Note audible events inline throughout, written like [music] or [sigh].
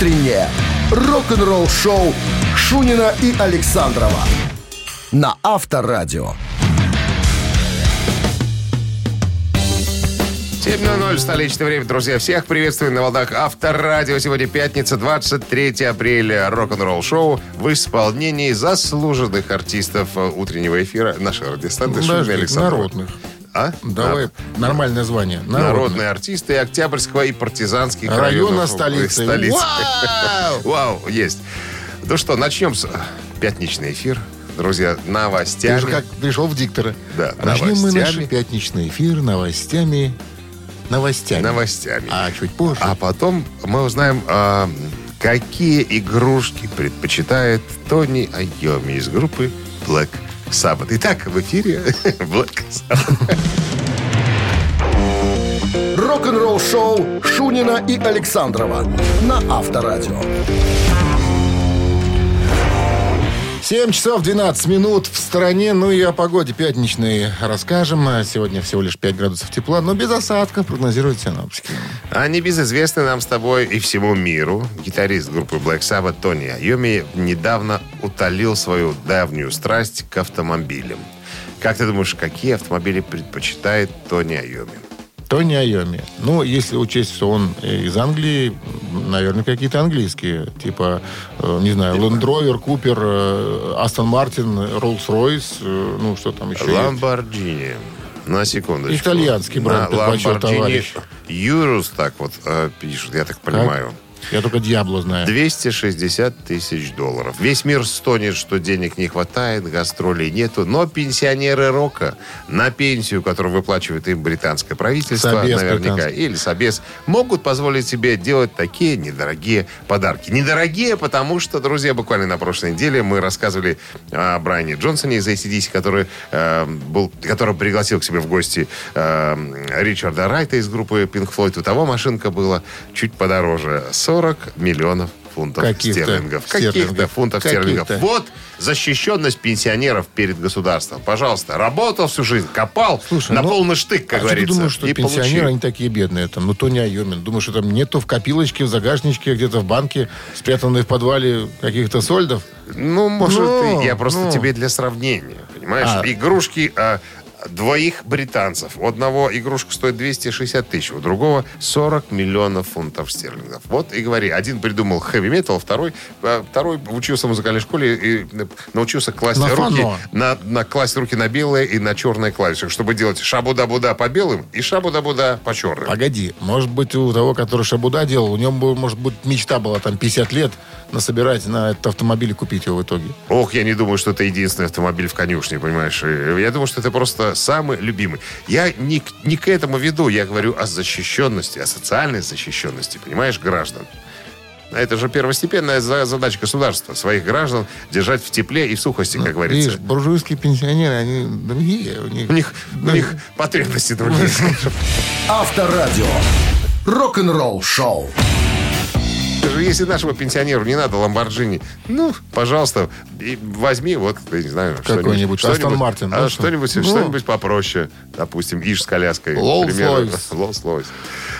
Утреннее рок-н-ролл-шоу Шунина и Александрова на Авторадио. 7.00 столичное время, друзья. Всех приветствую на волнах Авторадио. Сегодня пятница, 23 апреля. Рок-н-ролл шоу в исполнении заслуженных артистов утреннего эфира нашей радиостанции Подожди, Александрова. народных. А? Давай нормальное звание. Народные Народных. артисты Октябрьского и партизанских Района районов столицы. столицы. Вау! [laughs] Вау, есть. Ну что, начнем с пятничный эфир. Друзья, Ты новостями. же как пришел в диктора. Да, Начнем мы наш новостями. пятничный эфир новостями. Новостями. Новостями. А чуть позже. А потом мы узнаем, а, какие игрушки предпочитает Тони Айоми из группы Black Sabbath. Итак, в эфире [laughs] Black Sabbath. Рок-н-ролл-шоу Шунина и Александрова на Авторадио. 7 часов 12 минут в стороне. Ну и о погоде пятничной расскажем. Сегодня всего лишь 5 градусов тепла, но без осадков прогнозируют синоптики. А небезызвестный нам с тобой и всему миру гитарист группы Black Sabbath Тони Айоми недавно утолил свою давнюю страсть к автомобилям. Как ты думаешь, какие автомобили предпочитает Тони Айоми? Тони Айоми. Ну, если учесть, что он из Англии, наверное, какие-то английские. Типа, э, не знаю, Land Rover, Купер, Астон Мартин, э, ну, что там еще. Ламборджини. На секундочку. Итальянский бренд На товарищ. Юрус так вот э, пишут, я так понимаю. Я только Диабло знаю. 260 тысяч долларов. Весь мир стонет, что денег не хватает, гастролей нету, но пенсионеры рока на пенсию, которую выплачивает им британское правительство, Собес наверняка, британский. или Собес, могут позволить себе делать такие недорогие подарки. Недорогие, потому что, друзья, буквально на прошлой неделе мы рассказывали о Брайане Джонсоне из ACDC, который, э, был, который пригласил к себе в гости э, Ричарда Райта из группы Pink Floyd. У того машинка была чуть подороже. 40 миллионов фунтов Каких-то стерлингов. Каких-то фунтов Каких-то. стерлингов. Вот защищенность пенсионеров перед государством. Пожалуйста, работал всю жизнь, копал Слушай, на ну, полный штык, как а говорится. ты думаешь, что и пенсионеры, получил. они такие бедные? Там, ну, Тони Айомин. Думаешь, что там нету в копилочке, в загашничке, где-то в банке, спрятанные в подвале каких-то сольдов? Ну, может, Ну, и я просто ну. тебе для сравнения, понимаешь? А. Игрушки а, двоих британцев. У одного игрушка стоит 260 тысяч, у другого 40 миллионов фунтов стерлингов. Вот и говори, один придумал хэви-метал, второй, а, второй учился в музыкальной школе и э, научился класть На руки на, на класть руки на белые и на черные клавиши, чтобы делать шабуда-буда по белым и шабуда-буда по черным. Погоди, может быть, у того, который Шабуда делал, у него, может быть, мечта была там 50 лет насобирать на этот автомобиль и купить его в итоге. Ох, я не думаю, что это единственный автомобиль в конюшне, понимаешь? И Я думаю, что это просто самый любимый. Я не, к- не к этому веду, я говорю о защищенности, о социальной защищенности, понимаешь, граждан. А Это же первостепенная за- задача государства. Своих граждан держать в тепле и в сухости, как говорится. Видишь, буржуйские пенсионеры, они другие. У них, У них, у них потребности другие. скажем. Авторадио. Рок-н-ролл шоу. Если нашему пенсионеру не надо Ламборджини, ну, пожалуйста, и возьми вот, я не знаю, Какой-нибудь Астон что-нибудь, Мартин, а ну, что? что-нибудь, Ну. что-нибудь попроще. Допустим, Иж с коляской. примеру. Royce. Rolls-Royce.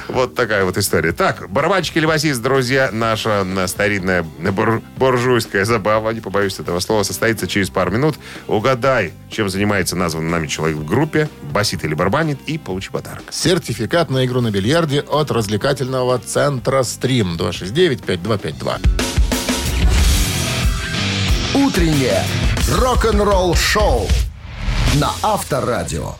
Вот такая вот история. Так, барабанщик или басист, друзья, наша м, старинная бур- буржуйская забава, не побоюсь этого слова, состоится через пару минут. Угадай, чем занимается названный нами человек в группе, басит или барабанит, и получи подарок. Сертификат на игру на бильярде от развлекательного центра «Стрим» 269-5252. Утреннее рок-н-ролл шоу на Авторадио.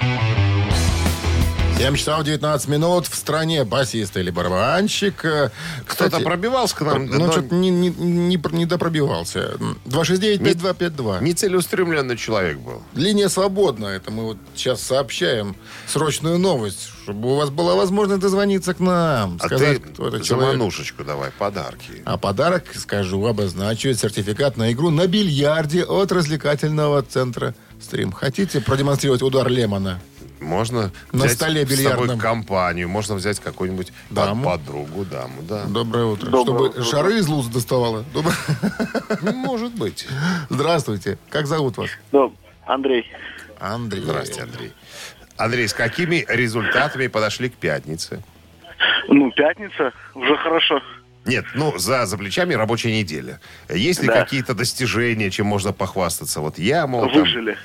7 часов 19 минут в стране басист или барабанщик. Э, Кто-то пробивался к нам, Ну, но что-то не, не, не, не допробивался. 269-5252. нецелеустремленный человек был. Линия свободна. Это мы вот сейчас сообщаем срочную новость, чтобы у вас была возможность дозвониться к нам. А сказать, ты кто этот за человек. манушечку давай, подарки. А подарок, скажу, обозначивает сертификат на игру на бильярде от развлекательного центра «Стрим». Хотите продемонстрировать удар Лемона? Можно На взять столе с собой компанию, можно взять какую-нибудь под- Даму. подругу, даму, да. Доброе утро. Доброе Чтобы шары из луз доставала. Доброе- Ну, Может быть. Здравствуйте. Как зовут вас? Андрей. Андрей. Здрасте, Андрей. Андрей, с какими результатами подошли к пятнице? Ну, пятница, уже хорошо. Нет, ну, за, за плечами рабочая неделя. Есть ли Да. какие-то достижения, чем можно похвастаться? Вот я, мол, там- Выжили.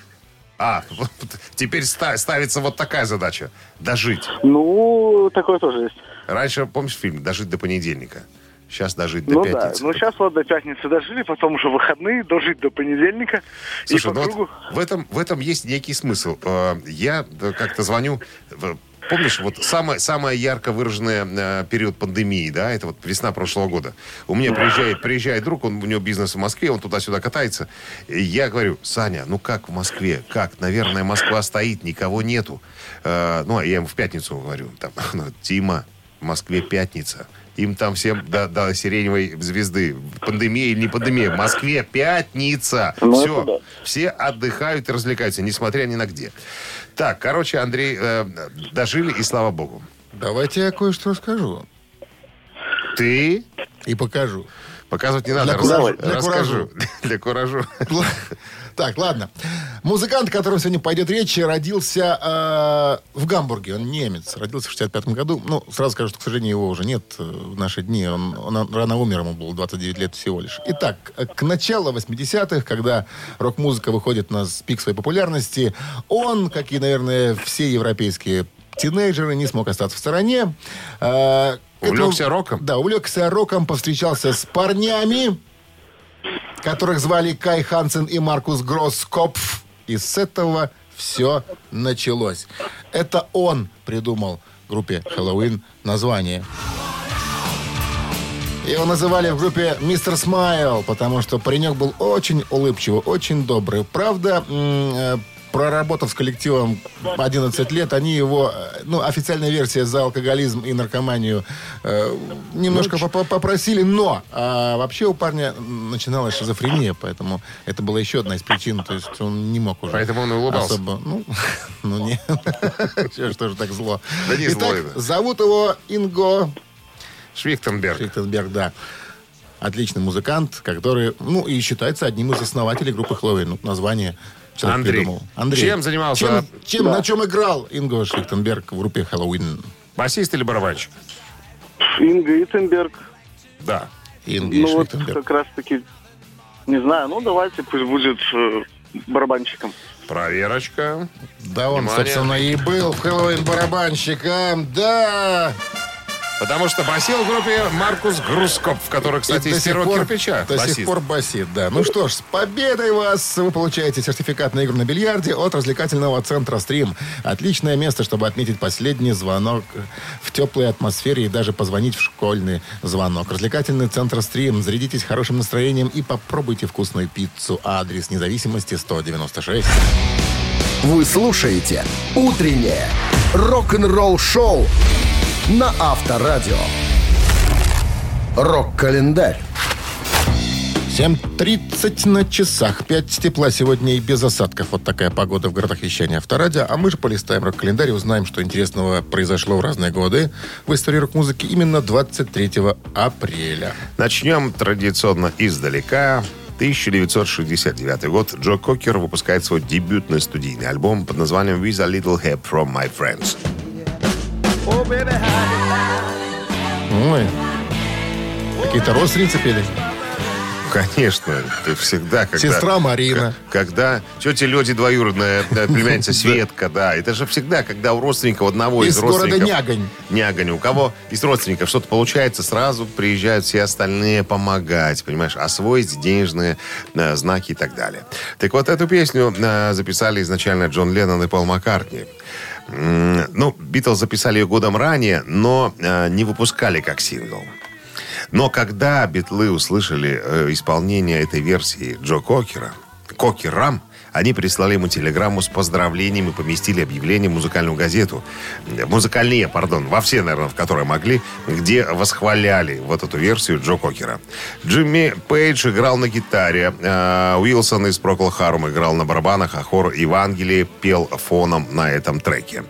А, вот теперь ста- ставится вот такая задача. Дожить. Ну, такое тоже есть. Раньше, помнишь фильм «Дожить до понедельника»? Сейчас дожить до ну да. пятницы. Ну сейчас вот до пятницы дожили, потом уже выходные, дожить до понедельника. Слушай, и по ну кругу. вот в этом, в этом есть некий смысл. Э, Я да, как-то звоню... Помнишь, вот самый, самый ярко выраженный э, период пандемии, да, это вот весна прошлого года. У меня приезжает, приезжает друг, он, у него бизнес в Москве, он туда-сюда катается. И я говорю, Саня, ну как в Москве? Как? Наверное, Москва стоит, никого нету. Э, ну, а я ему в пятницу говорю, там, [laughs] ну, Тима, в Москве пятница. Им там всем до, до сиреневой звезды. Пандемия или не пандемия. В Москве пятница. Ну, Все. да. Все отдыхают и развлекаются, несмотря ни на где. Так, короче, Андрей, э, дожили, и слава богу. Давайте я кое-что расскажу. Ты И покажу. Показывать не надо. Для куражу. Для расскажу. Для куражу. [laughs] [laughs] Так, ладно. Музыкант, о котором сегодня пойдет речь, родился э, в Гамбурге. Он немец. Родился в 65 году. Ну, сразу скажу, что, к сожалению, его уже нет э, в наши дни. Он, он рано умер, ему было 29 лет всего лишь. Итак, к началу 80-х, когда рок-музыка выходит на пик своей популярности, он, как и, наверное, все европейские тинейджеры, не смог остаться в стороне. Э, Увлекся роком? Да, увлекся роком, повстречался с парнями, которых звали Кай Хансен и Маркус Гроскопф. И с этого все началось. Это он придумал группе Хэллоуин название. Его называли в группе Мистер Смайл, потому что паренек был очень улыбчивый, очень добрый. Правда, э, проработав с коллективом 11 лет, они его, э, ну, официальная версия за алкоголизм и наркоманию э, немножко попо- попросили, но а, вообще у парня начиналась шизофрения, поэтому это была еще одна из причин, то есть он не мог уже. Поэтому он улыбался. Особо, ну, [laughs] ну не, [laughs] Чё ж тоже так зло. Да не зло зовут его Инго Швихтенберг. Шрифтенберг, да. Отличный музыкант, который, ну, и считается одним из основателей группы Хэллоуин. Ну, название человек Андрей. придумал. Андрей. Чем занимался? Чем, чем- на чем играл Инго Шрифтенберг в группе Хэллоуин? Басист или барабанщик? Инга Итенберг. Да. Инго Ну вот как раз таки, не знаю, ну давайте пусть будет э, барабанщиком. Проверочка. Да он, Внимание. собственно, и был в Хэллоуин барабанщиком. Да! Потому что басил в группе Маркус Грускоп, который, кстати, И из до сих первого пор- кирпича. До басист. сих пор басит, да. Ну что ж, с победой вас! Вы получаете сертификат на игру на бильярде от развлекательного центра «Стрим». Отличное место, чтобы отметить последний звонок в теплой атмосфере и даже позвонить в школьный звонок. Развлекательный центр «Стрим». Зарядитесь хорошим настроением и попробуйте вкусную пиццу. Адрес независимости 196. Вы слушаете «Утреннее рок-н-ролл-шоу» на Авторадио. Рок-календарь. 7.30 на часах. 5 тепла сегодня и без осадков. Вот такая погода в городах вещания Авторадио. А мы же полистаем рок-календарь и узнаем, что интересного произошло в разные годы в истории рок-музыки именно 23 апреля. Начнем традиционно издалека. 1969 год. Джо Кокер выпускает свой дебютный студийный альбом под названием «With a Little Help from My Friends». Ой. Какие-то родственницы пели. Конечно, ты всегда, когда... Сестра Марина. к- Когда тетя Леди двоюродная племянница [laughs] Светка, да. Это же всегда, когда у родственников одного из, Из города родственников... Нягань. Нягань. У кого из родственников что-то получается, сразу приезжают все остальные помогать, понимаешь, освоить денежные э, знаки и так далее. Так вот, эту песню э, записали изначально Джон Леннон и Пол Маккартни. Ну, Битлз записали ее годом ранее, но э, не выпускали как сингл. Но когда битлы услышали э, исполнение этой версии Джо Кокера, Кокерам, они прислали ему телеграмму с поздравлением и поместили объявление в музыкальную газету. Музыкальные, пардон, во все, наверное, в которые могли, где восхваляли вот эту версию Джо Кокера. Джимми Пейдж играл на гитаре, э, Уилсон из Прокл Харум играл на барабанах, а хор Евангелие пел фоном на этом треке.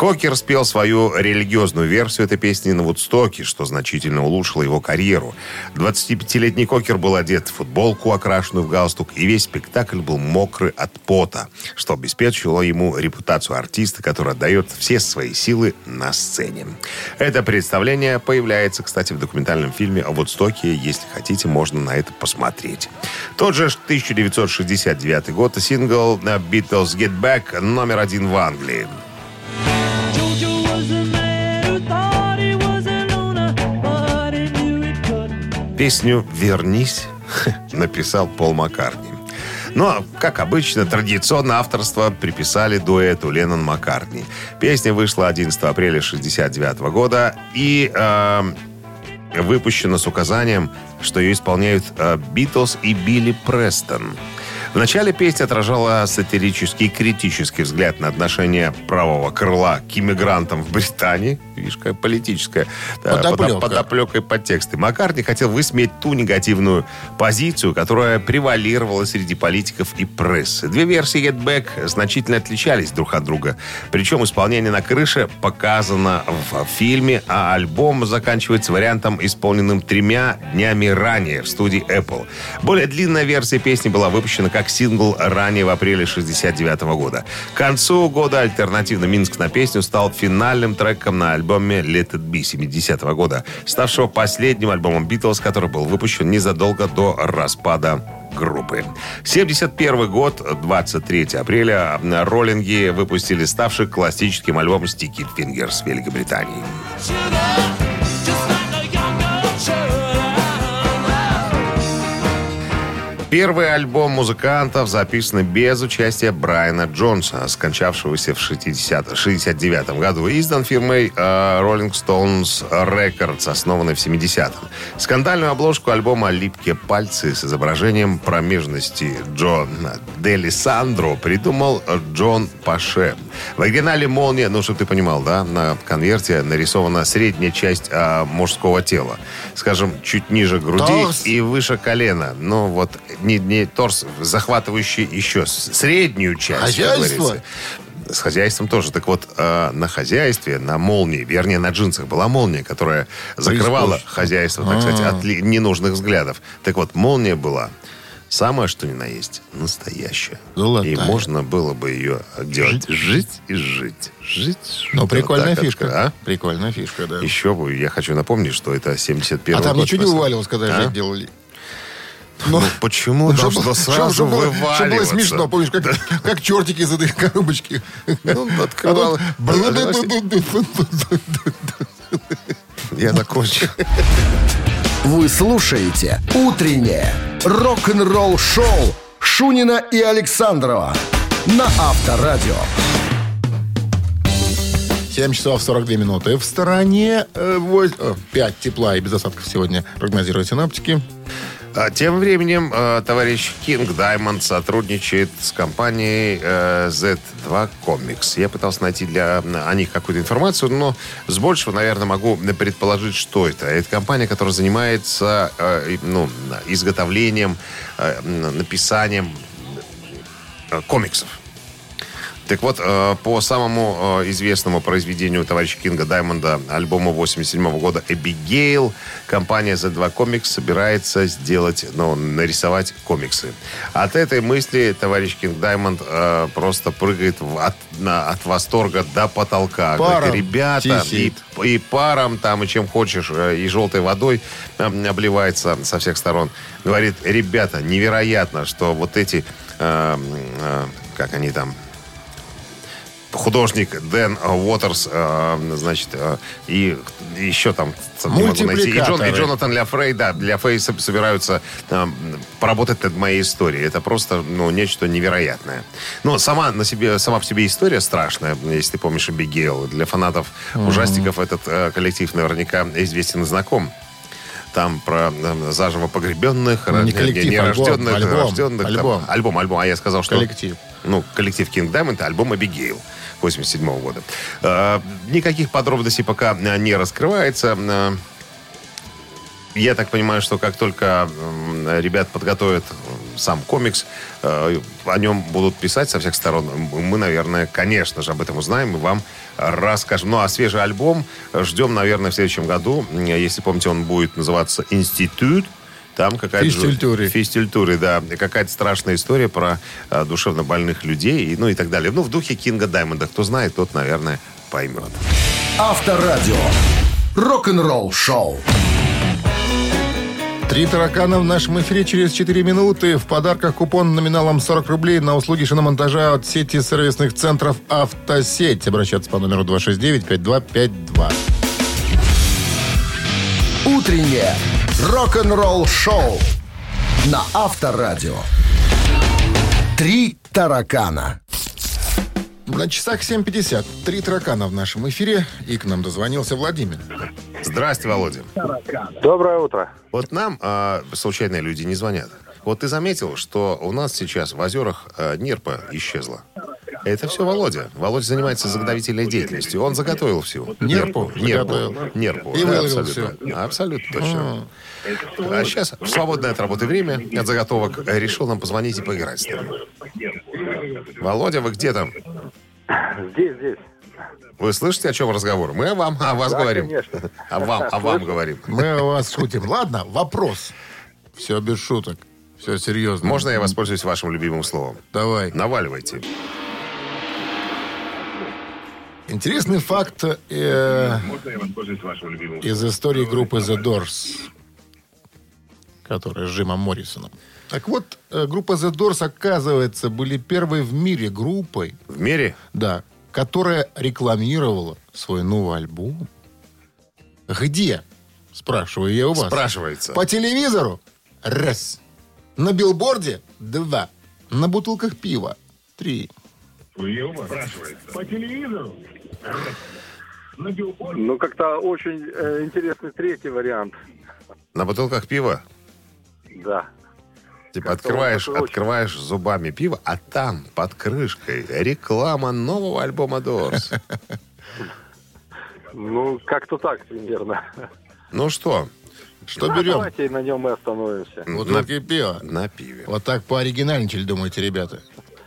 Кокер спел свою религиозную версию этой песни на Вудстоке, что значительно улучшило его карьеру. 25-летний Кокер был одет в футболку, окрашенную в галстук, и весь спектакль был мокрый от пота, что обеспечивало ему репутацию артиста, который отдает все свои силы на сцене. Это представление появляется, кстати, в документальном фильме о Вудстоке. Если хотите, можно на это посмотреть. Тот же 1969 год сингл «Beatles Get Back» номер один в Англии. Песню «Вернись» [laughs] написал Пол Маккартни. Ну, а, как обычно, традиционно авторство приписали дуэту Леннон Маккартни. Песня вышла 11 апреля 1969 года и э, выпущена с указанием, что ее исполняют э, Битлз и Билли Престон. В начале песня отражала сатирический и критический взгляд на отношение правого крыла к иммигрантам в Британии. Видишь, какая политическая да, Подоплека. подо- подоплека и подтексты. Маккартни хотел высмеять ту негативную позицию, которая превалировала среди политиков и прессы. Две версии Get Back значительно отличались друг от друга. Причем исполнение на крыше показано в фильме, а альбом заканчивается вариантом, исполненным тремя днями ранее в студии Apple. Более длинная версия песни была выпущена как сингл ранее в апреле 69 года. К концу года альтернативный Минск на песню стал финальным треком на альбоме Let It Be 70 года, ставшего последним альбомом Битлз, который был выпущен незадолго до распада группы. 71 год, 23 апреля, роллинги выпустили ставший классическим альбом Sticky Fingers Великобритании. Первый альбом музыкантов записан без участия Брайана Джонса, скончавшегося в 60 69 году, издан фирмой э, Rolling Stones Records, основанной в 70-м. Скандальную обложку альбома «Липкие пальцы» с изображением промежности Джона Дели Сандро придумал Джон Паше. В оригинале «Молния», ну, чтобы ты понимал, да, на конверте нарисована средняя часть э, мужского тела. Скажем, чуть ниже груди Торс. и выше колена. Ну, вот не, не торс, захватывающий еще среднюю часть, как Хозяйство? говорится. С хозяйством тоже. Так вот, э, на хозяйстве, на молнии, вернее, на джинсах была молния, которая закрывала хозяйство, так сказать, от ненужных взглядов. Так вот, молния была самое, что ни на есть, настоящая. Золотая. И можно было бы ее делать. Жить, и жить. Жить. Ну, Вот прикольная так, фишка. а? Прикольная фишка, да. Еще бы, я хочу напомнить, что это 71 А там год. ничего не просто. вываливалось, когда А? жить делали? Ну, почему Чтоб- должно чтоб- сразу чтоб было- вываливаться? чтоб было смешно, помнишь, как, как чертики из этой коробочки. Ну, А открывал. [laughs] Я закончу. Вы слушаете «Утреннее рок-н-ролл-шоу» Шунина и Александрова на Авторадио. 7 часов 42 минуты. В стороне 5 тепла и без осадков сегодня прогнозируют синаптики. А Тем временем э, товарищ King Diamond сотрудничает с компанией э, Z2 Comics. Я пытался найти для о них какую-то информацию, но с большего, наверное, могу предположить, что это. Это компания, которая занимается э, ну, изготовлением, э, написанием э, комиксов. Так вот, э, по самому э, известному произведению товарища Кинга Даймонда, альбому 87 года «Эбигейл», компания Z2 Comics собирается сделать, ну, нарисовать комиксы. От этой мысли товарищ Кинг Даймонд э, просто прыгает в- от, на- от восторга до потолка. Паром Говорит, ребята, и, и паром там, и чем хочешь, и желтой водой обливается со всех сторон. Говорит, ребята, невероятно, что вот эти, э, э, как они там, художник Дэн Уотерс, э, значит, э, и еще там не могу найти. И, Джон, и. Джонатан Ля Фрей, да, Ля Фрей со- собираются э, поработать над моей историей. Это просто, ну, нечто невероятное. Но сама, на себе, сама по себе история страшная, если ты помнишь Эбигейл. Для фанатов ужастиков этот коллектив наверняка известен и знаком. Там про э, заживо погребенных, Ну, не коллектив, нерожденных, альбом, рожденных. там. альбом. альбом, альбом. А я сказал, что... Коллектив. Ну, коллектив King Diamond, альбом «Абигейл» 87 года. Э, никаких подробностей пока э, не раскрывается. Э, я так понимаю, что как только ребят подготовят сам комикс. Э, о нем будут писать со всех сторон. Мы, наверное, конечно же, об этом узнаем и вам расскажем. Ну, а свежий альбом ждем, наверное, в следующем году. Если помните, он будет называться «Институт». Там какая-то... Физкультуре. Физкультуре, да. Какая-то страшная история про э, душевно больных людей, и, ну и так далее. Ну, в духе Кинга Даймонда. Кто знает, тот, наверное, поймет. Авторадио. Рок-н-ролл шоу. Три таракана в нашем эфире через 4 минуты. В подарках купон номиналом 40 рублей на услуги шиномонтажа от сети сервисных центров «Автосеть». Обращаться по номеру 269-5252. Утреннее рок-н-ролл шоу на Авторадио. Три таракана. На часах 7.50. Три таракана в нашем эфире. И к нам дозвонился Владимир. Здрасте, Володя. Доброе утро. Вот нам а, случайные люди не звонят. Вот ты заметил, что у нас сейчас в озерах а, нерпа исчезла. Это все Володя. Володя занимается заготовительной деятельностью. Он заготовил всю. Нерпу Нерпу. Нерпу. И да, выловил абсолютно. Абсолютно точно. А сейчас, в свободное от работы время, от заготовок, решил нам позвонить и поиграть с нами. Володя, вы где там? Здесь, здесь. Вы слышите, о чем разговор? Мы о вам, о вас Да, говорим. конечно. О вам, о вам говорим. Мы о вас шутим. Ладно, вопрос. Все без шуток. Все серьезно. Можно я воспользуюсь вашим любимым словом? Давай. Наваливайте. Интересный факт э, из истории группы The Doors, которая с Джимом Моррисоном. Так вот, э, группа The Doors, оказывается, были первой в мире группой, В мире да, которая рекламировала свой новый альбом. Где? Спрашиваю я у вас. спрашивается. По телевизору? Раз. На билборде? Два. На бутылках пива? Три. Ну, как-то очень э, интересный третий вариант. На бутылках пива? Да. Типа открываешь, открываешь зубами пиво, а там под крышкой реклама нового альбома Doors. Ну, как-то так примерно. Ну что, Что Ну, берем? Давайте на нем и остановимся. на, Бутылки пива. на пиве. Вот так пооригинальничали, думаете, ребята?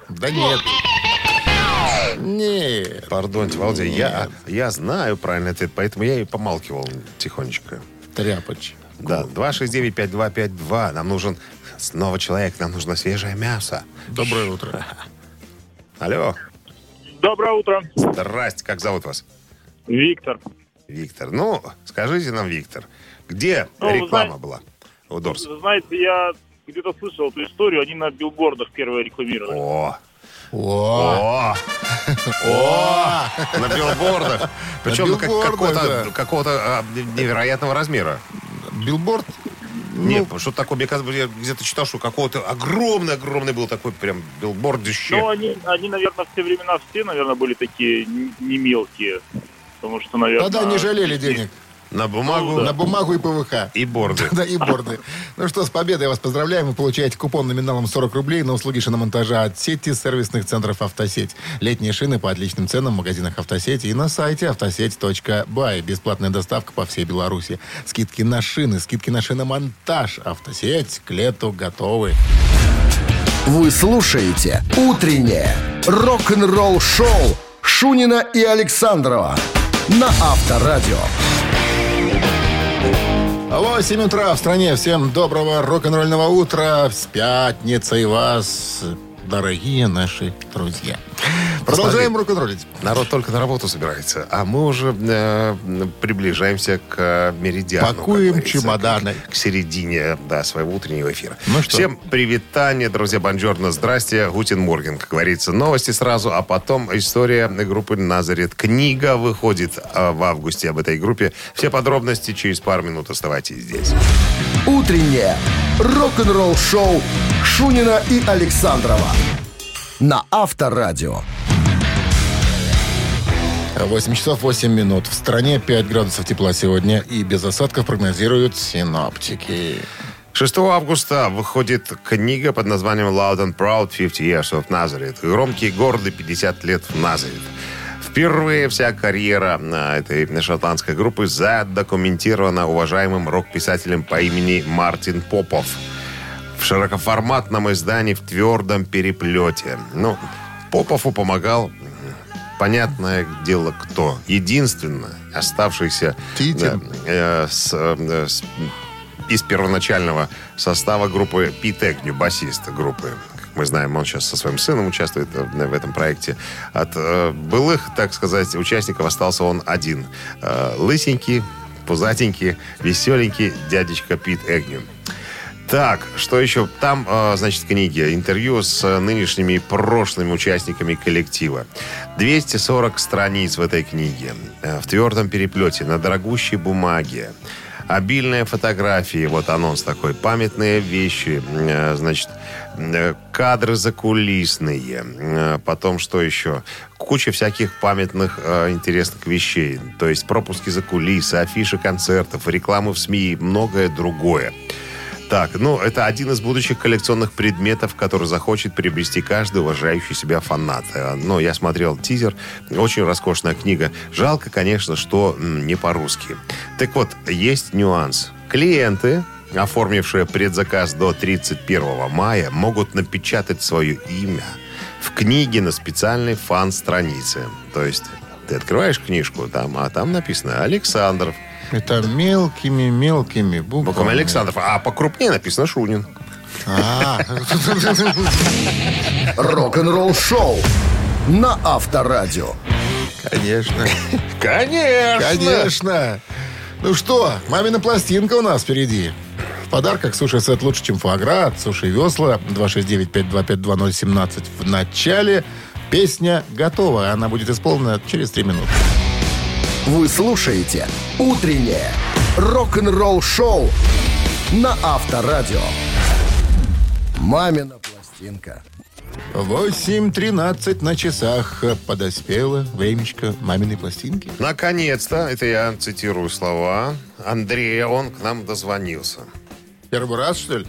Да нет. Нет. Пардоньте, Володя, я, я знаю правильный ответ, поэтому я и помалкивал тихонечко. Тряпоч. Да, 269-5252. Нам нужен снова человек, нам нужно свежее мясо. Доброе утро. [laughs] Алло, Доброе утро, здрасте, как зовут вас? Виктор. Виктор. Ну, скажите нам, Виктор, где Ну, реклама знаете- была у Дорс? Знаете, я где-то слышал эту историю, они на билбордах первые рекламировали. О, О, о, о, на билбордах. Причем как- билбордах, какого-то да. какого-то, а, невероятного размера. билборд. Нет, что такое, мне кажется, я где-то читал, что какого-то огромный-огромный был такой прям билбордище. Ну, они, они, наверное, в те времена все, наверное, были такие не мелкие. Потому что, наверное... Тогда не жалели денег. На бумагу На бумагу и ПВХ. и борды. Да, и борды. Ну что, с победой вас поздравляем. Вы получаете купон номиналом 40 рублей на услуги шиномонтажа от сети сервисных центров «Автосеть». Летние шины по отличным ценам в магазинах «Автосеть» и на сайте автосеть.бай. Бесплатная доставка по всей Беларуси. Скидки на шины, скидки на шиномонтаж. «Автосеть» к лету готовы. Вы слушаете «Утреннее рок-н-ролл-шоу» Шунина и Александрова на Авторадио. 8 утра в стране. Всем доброго рок-н-ролльного утра. С пятницей вас, дорогие наши друзья. Продолжаем рок-н-роллить. Народ только на работу собирается, а мы уже э, приближаемся к э, меридиану. Пакуем чемоданы. К, к середине да, своего утреннего эфира. Ну что? Всем привитание, друзья, бонжорно, здрасте, Гутин Морген, как говорится. Новости сразу, а потом история группы Назарет. Книга выходит э, в августе об этой группе. Все подробности через пару минут. Оставайтесь здесь. Утреннее рок-н-ролл-шоу Шунина и Александрова на Авторадио. 8 часов 8 минут. В стране 5 градусов тепла сегодня и без осадков прогнозируют синоптики. 6 августа выходит книга под названием Loud and Proud 50 Years of Nazareth. Громкий и гордый 50 лет в Назарет. Впервые вся карьера а, этой шотландской группы задокументирована уважаемым рок-писателем по имени Мартин Попов. В широкоформатном издании в твердом переплете. Ну, Попову помогал, понятное дело, кто. Единственно оставшийся Титин. да, э, с, э, с- из первоначального состава группы Пит Эгню, басист группы. Как мы знаем, он сейчас со своим сыном участвует э, в этом проекте. От э, былых, так сказать, участников остался он один. Э, лысенький, пузатенький, веселенький дядечка Пит Эгню. Так, что еще? Там, э, значит, книги, интервью с нынешними и прошлыми участниками коллектива. 240 страниц в этой книге. Э, В твердом переплете, на дорогущей бумаге. Обильные фотографии, вот анонс такой, памятные вещи, э, значит, э, кадры закулисные, потом что еще? Куча всяких памятных интересных вещей, то есть пропуски за кулисы, афиши концертов, рекламы в СМИ и многое другое. Так, ну, это один из будущих коллекционных предметов, который захочет приобрести каждый уважающий себя фанат. Э, Ну, я смотрел тизер. Очень роскошная книга. Жалко, конечно, что не по-русски. Так вот, есть нюанс. Клиенты, оформившие предзаказ до 31 мая, могут напечатать свое имя в книге на специальной фан-странице. То есть ты открываешь книжку, там, а там написано «Александров». Это мелкими-мелкими буквами. Буквами Александров. А покрупнее написано «Шунин». А, Рок-н-ролл шоу на Авторадио. конечно. Конечно! Конечно. Ну что, мамина пластинка у нас впереди. В подарках суши-сет лучше, чем фуагра от Суши Весла. 269-525-2017 в начале. Песня готова. Она будет исполнена через 3 минуты. Вы слушаете «Утреннее рок-н-ролл шоу» на Авторадио. «Мамина пластинка». 8.13 на часах подоспело времечко маминой пластинки. Наконец-то, это я цитирую слова Андрея, он к нам дозвонился. Первый раз, что ли?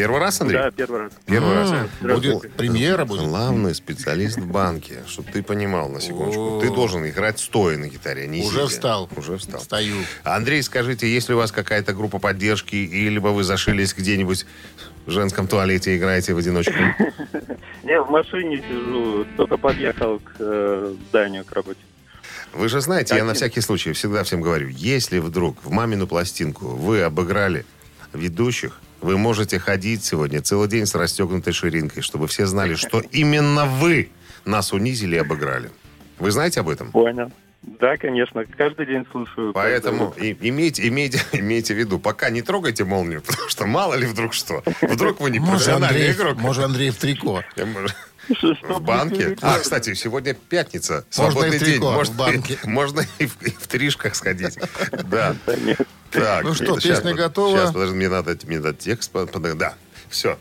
Первый раз, Андрей? Да, первый раз. Первый раз. Будет премьера будет. Главный специалист в банке, чтобы ты понимал на секундочку. Ты должен играть стоя на гитаре, а не Уже встал. Уже встал. Встаю. Андрей, скажите, есть ли у вас какая-то группа поддержки, или вы зашились где-нибудь в женском туалете и играете в одиночку? [laughs] Я в машине сижу, только подъехал к э, зданию, к работе. Вы же знаете, я на всякий случай всегда всем говорю, если вдруг в мамину пластинку вы обыграли ведущих, вы можете ходить сегодня целый день с расстегнутой ширинкой, чтобы все знали, что именно вы нас унизили и обыграли. Вы знаете об этом? Понял. Да, конечно, каждый день слушаю. Поэтому и- имейте, имейте, [laughs] имейте в виду, пока не трогайте молнию, [laughs] потому что мало ли вдруг что. Вдруг вы не профессиональный игрок. может, Андрей в трико. В банке. А, кстати, сегодня пятница. Можно Свободный день. трико, Можно, в банке. И, [laughs] можно и в, и в тришках сходить. Да. Так, Ну что, песня готова? Сейчас, подожди, мне надо, мне надо текст. Да. Все.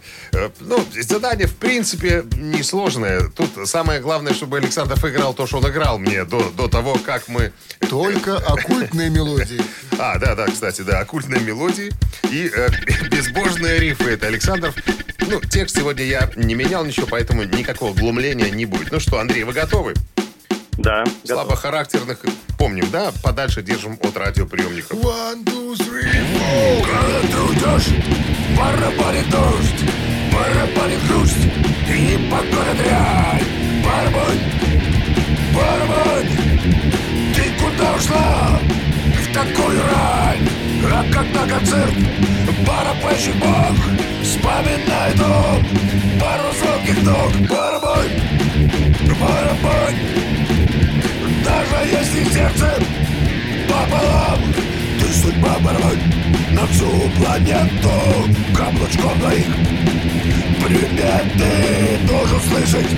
Ну, задание, в принципе, несложное. Тут самое главное, чтобы Александров играл то, что он играл мне до, до того, как мы... Только оккультные мелодии. [laughs] А, да, да, кстати, да, оккультные мелодии и э, [laughs] безбожные рифы. Это Александров. Ну, текст сегодня я не менял ничего, поэтому никакого глумления не будет. Ну что, Андрей, вы готовы? Да, готов. Слабохарактерных помним, да? Подальше держим от радиоприемников. One, two, three, four. Когда дождь, барабанит дождь, барабанит грусть, и непокора дрянь. Барабань, барабань, ты куда ушла в такую рань? А когда концерт, барабанщик бог, вспоминает он пару звонких ног. Барабань, барабань, если сердце пополам Ты судьба барабань на всю планету Каблучком двоих Привет, ты должен слышать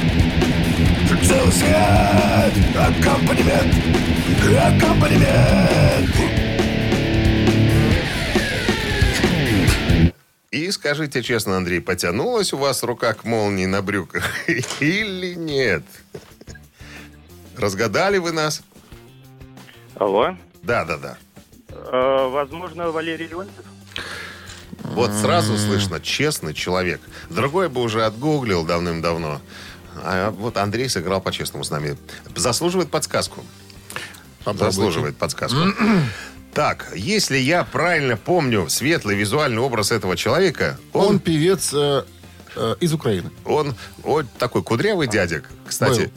Целый свет Аккомпанемент Аккомпанемент И скажите честно, Андрей, потянулась у вас рука к молнии на брюках [laughs] или нет? Разгадали вы нас? Алло. Да, да, да. Э, возможно, Валерий Леонтьев? Вот сразу слышно, честный человек. Другой бы уже отгуглил давным-давно. А вот Андрей сыграл по-честному с нами. Заслуживает подсказку. Попробуйте. Заслуживает подсказку. [clears throat] Так, если я правильно помню светлый визуальный образ этого человека, Он он, певец э, э, из Украины. он, вот такой кудрявый дядек. Кстати,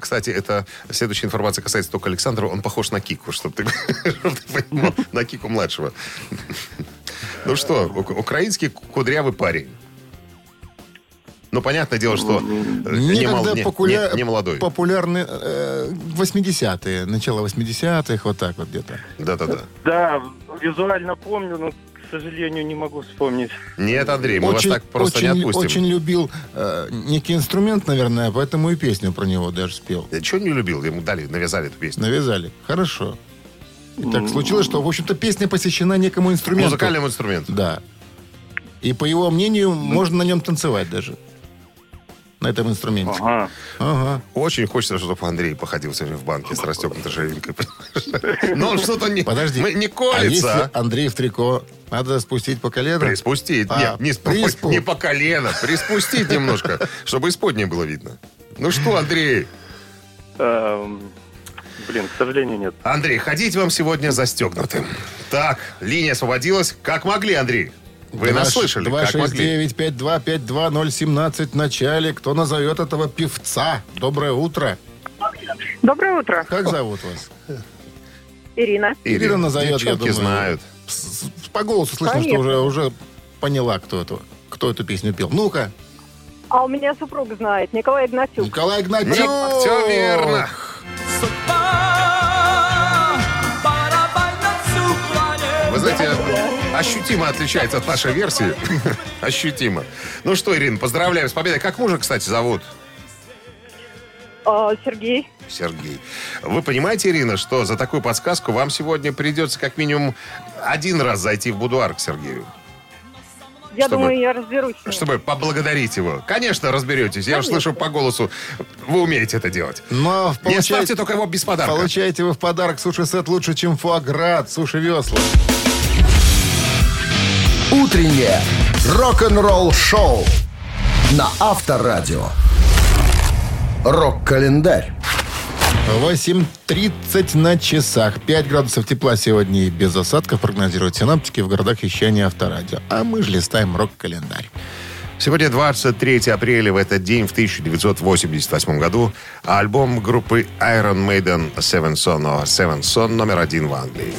кстати, это следующая информация касается только Александра. Он похож на Кику, чтобы ты, [laughs] чтоб ты понимал, на Кику младшего. Ну что, украинский кудрявый парень. Ну, понятное дело, что э, не, мол- не- популя- не- не молодой. популярны э, 80-е, начало 80-х, вот так вот где-то. Да-да-да. Да, визуально помню, но, сожалению, не могу вспомнить. Нет, Андрей, мы очень, вас так просто очень, не отпустим. очень любил э, некий инструмент, наверное, поэтому и песню про него даже спел. Я чего не любил? Ему дали, навязали эту песню. Навязали. Хорошо. И так случилось, что, в общем-то, песня посвящена некому инструменту. Музыкальному инструменту. Да. И по его мнению, можно на нем танцевать даже. На этом инструменте. Ага. Ага. Очень хочется, чтобы Андрей походил сегодня в банке с расстегнутой ширинкой. Но [laughs] он что-то не, Подожди. не А колется. а? Андрей в трико, надо спустить по колено? Приспустить. А, Нет, не, приспу. не по колено. Приспустить немножко, чтобы исподнее было видно. Ну что, Андрей? Эм, блин, к сожалению, нет. Андрей, ходить вам сегодня застегнутым. Так, линия освободилась. Как могли, Андрей? Вы нас слышали? Как могли? 269-525-2017 в начале. Кто назовет этого певца? Доброе утро. Доброе утро, Как зовут вас? Ирина. Ирина назовет, я думаю. знают. По голосу слышно, Конечно. что уже, уже поняла, кто, это, кто эту песню пел. Ну-ка, А у меня супруг знает, Николай Игнатьев. Николай Игнатьев. Все верно. Ощутимо отличается от нашей версии. [laughs] ощутимо. Ну что, Ирина, поздравляем с победой. Как мужа, кстати, зовут? А, Сергей. Сергей. Вы понимаете, Ирина, что за такую подсказку вам сегодня придется как минимум один раз зайти в будуар к Сергею, Я Чтобы- думаю, я разберусь. чтобы поблагодарить его. Конечно, разберетесь. Я уж Конечно. слышу по голосу, вы умеете это делать. Но Не оставьте только его без подарка. получаете вы в подарок суши-сет лучше, чем фуагра от суши-весла. Утреннее рок-н-ролл-шоу на Авторадио. Рок-календарь. 8.30 на часах. 5 градусов тепла сегодня и без осадков прогнозируют синаптики в городах вещания авторадио. А мы же листаем рок-календарь. Сегодня 23 апреля, в этот день, в 1988 году, альбом группы Iron Maiden Seven Son, Seven Son номер один в Англии.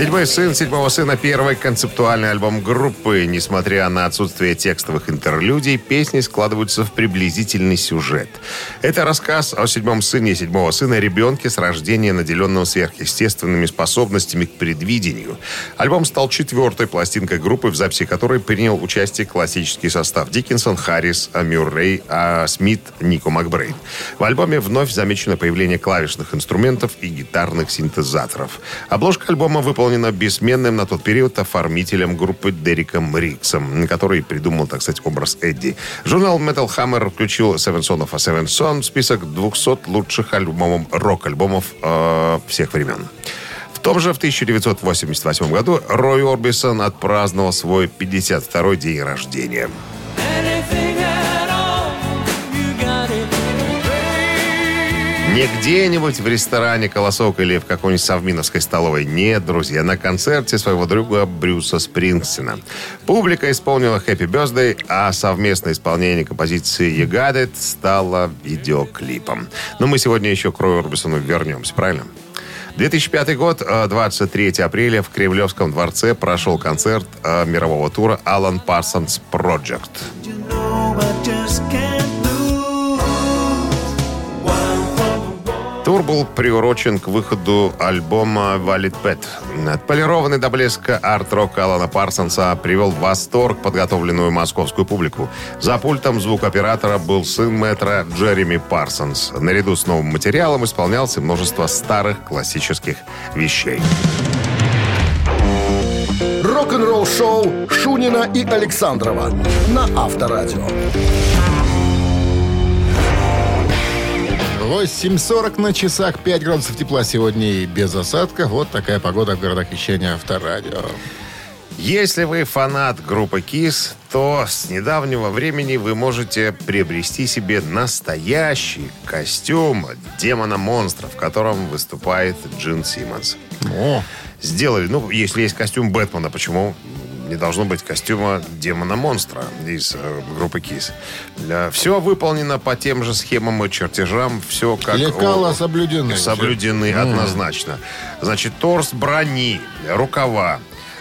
Седьмой сын седьмого сына первый концептуальный альбом группы. Несмотря на отсутствие текстовых интерлюдий, песни складываются в приблизительный сюжет. Это рассказ о седьмом сыне седьмого сына, ребенке с рождения, наделенного сверхъестественными способностями к предвидению. Альбом стал четвертой пластинкой группы, в записи которой принял участие классический состав Диккенсон, Харрис, Мюррей, а Смит, Нико Макбрейн. В альбоме вновь замечено появление клавишных инструментов и гитарных синтезаторов. Обложка альбома выполнена бессменным на тот период оформителем группы Дериком Риксом, который придумал, так сказать, образ Эдди. Журнал Metal Hammer включил Seven Son of a Seven Son в список 200 лучших альбомов, рок-альбомов э, всех времен. В том же в 1988 году Рой Орбисон отпраздновал свой 52-й день рождения. Не где-нибудь в ресторане «Колосок» или в какой-нибудь совминовской столовой. Нет, друзья, на концерте своего друга Брюса Спрингстина. Публика исполнила «Happy Birthday», а совместное исполнение композиции «You It» стало видеоклипом. Но мы сегодня еще к Рою Орбисону вернемся, правильно? 2005 год, э, 23 апреля в Кремлевском дворце прошел концерт э, мирового тура «Alan Parsons Project». Тур был приурочен к выходу альбома «Valid Pet». Отполированный до блеска арт-рок Алана Парсонса привел в восторг подготовленную московскую публику. За пультом звукооператора был сын мэтра Джереми Парсонс. Наряду с новым материалом исполнялся множество старых классических вещей. Рок-н-ролл-шоу Шунина и Александрова на Авторадио. 8.40 на часах, 5 градусов тепла сегодня и без осадка. Вот такая погода в городах вещания авторадио. Если вы фанат группы KISS, то с недавнего времени вы можете приобрести себе настоящий костюм демона-монстра, в котором выступает Джин Симмонс. О, Сделали, ну, если есть костюм Бэтмена, почему не должно быть костюма демона-монстра из э, группы KISS? все выполнено по тем же схемам и чертежам, все как... лекала у- соблюдены. Соблюдены однозначно. Значит, торс брони, рукава,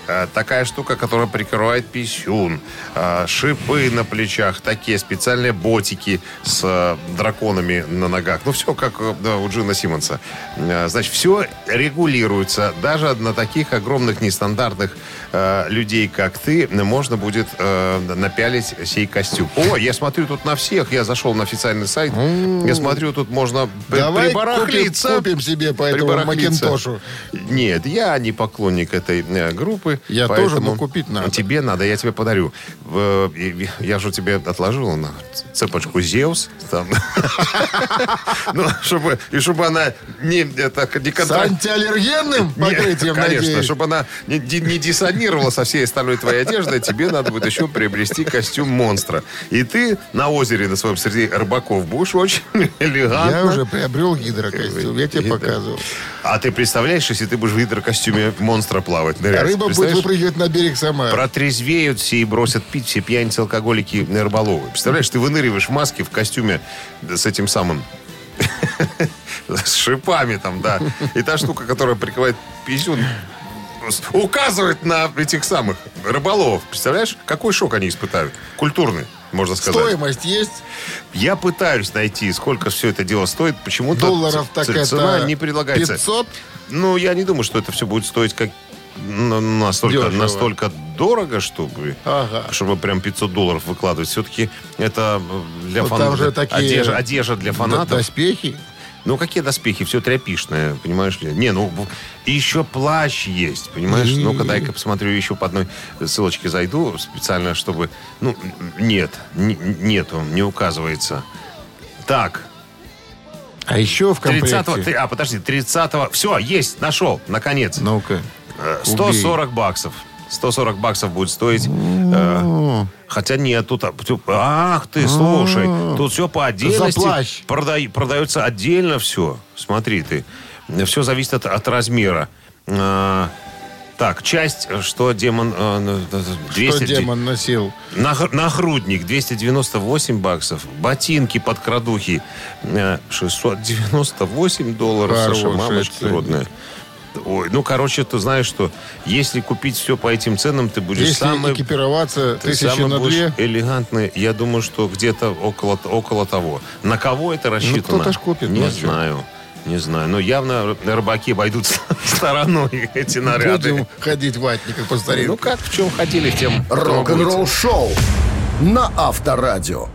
э, такая штука, которая прикрывает писюн, э, шипы на плечах, такие специальные ботики с драконами на ногах. Ну, все как да, у Джина Симмонса. Значит, все регулируется. Даже на таких огромных нестандартных э, людей, как ты, можно будет э, напялить сей костюм. О, я смотрю тут на всех. Я зашел на официальный сайт. Я смотрю, тут можно Давай купим, прибарахлиться. купим себе по этому. Макинтошу. Нет, я не поклонник этой э, группы. Я тоже, но купить надо. Тебе надо, я тебе подарю. Я же тебе отложил на цепочку Зевс. там. [laughs] Ну, чтобы, и чтобы она не, это, не С антиаллергенным не, покрытием, Конечно, чтобы она не, ди- не диссонировала со всей остальной твоей одеждой, тебе надо будет еще приобрести костюм монстра. И ты на озере на своем среди рыбаков будешь очень [laughs] элегантно. Я уже приобрел гидрокостюм, я тебе Гидро. показывал. А ты представляешь, если ты будешь в гидрокостюме монстра плавать, нырять? Рыба будет выпрыгивать на берег сама. Протрезвеют все и бросят пить все пьяницы, алкоголики, рыболовы. Представляешь, ты выныриваешь в маске, в костюме с этим самым... [laughs] С шипами там, да. И та штука, которая прикрывает писюн, указывает на этих самых рыболовов. Представляешь, какой шок они испытают? Культурный, можно сказать. Стоимость есть. Я пытаюсь найти, сколько все это дело стоит. Почему-то Долларов ц- так цена не предлагается. 500? Ну, я не думаю, что это все будет стоить как н- настолько, Дешево. настолько дорого, чтобы, Ага. чтобы прям 500 долларов выкладывать. Все-таки это э, для Ну, фанатов. Одежда, одежда для фанатов. Доспехи. Ну, какие доспехи? Все тряпишное, понимаешь ли? Не, ну, и еще плащ есть, понимаешь? И- Ну-ка, дай-ка посмотрю, еще по одной ссылочке зайду специально, чтобы... Ну, нет, н- нету, не указывается. Так, А еще в комплекте... 30 ты- а, подожди, 30 Все, есть, нашел, наконец. Ну-ка. Э, 140 баксов. 140 баксов будет стоить. э, хотя нет, тут... а, Ах ты, слушай, тут все по отдельности. Продай- продается отдельно все. Смотри ты. Все зависит от, от размера. А, так, часть, э, что демон... э, э, 200 Что демон носил? Наг- Нагрудник 298 баксов. Ботинки под крадухи э, 698 долларов. Хорошая Мамочки цена. родная. Ой, ну, короче, ты знаешь, что если купить все по этим ценам, ты будешь Если самый... экипироваться ты тысячи на две... элегантный. Я думаю, что где-то около, около того. На кого это рассчитано? Ну, кто-то ж купит, Не ну, чё. знаю. Не знаю. Но явно рыбаки обойдут [laughs] стороной эти наряды. Будем ходить в ватниках по старинке. Ну, как в чем хотели, в тем... Рок-н-ролл шоу на Авторадио.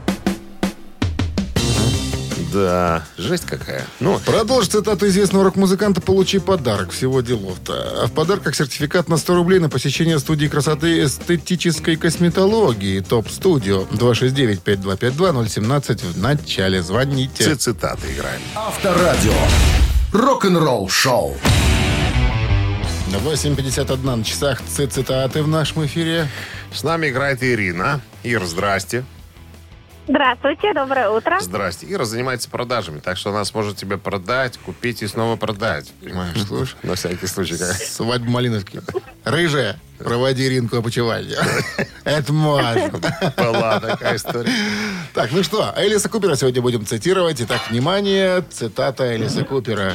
Да, жесть какая. Ну, Продолжи цитату известного рок-музыканта «Получи подарок». Всего делов-то. А в подарках сертификат на 100 рублей на посещение студии красоты эстетической косметологии «Топ-студио». 269-5252-017 в начале. Звоните. Все цитаты играем. Авторадио. Рок-н-ролл шоу. 8.51 на часах цитаты в нашем эфире. С нами играет Ирина. Ир, здрасте. Здравствуйте, доброе утро. Здрасте. Ира занимается продажами, так что она сможет тебе продать, купить и снова продать. Понимаешь? Слушай. На всякий случай. как. Свадьба Малиновки. Рыжая, проводи Ринку опочивание. Это можно. Была такая история. Так, ну что, Элиса Купера сегодня будем цитировать. Итак, внимание, цитата Элиса Купера.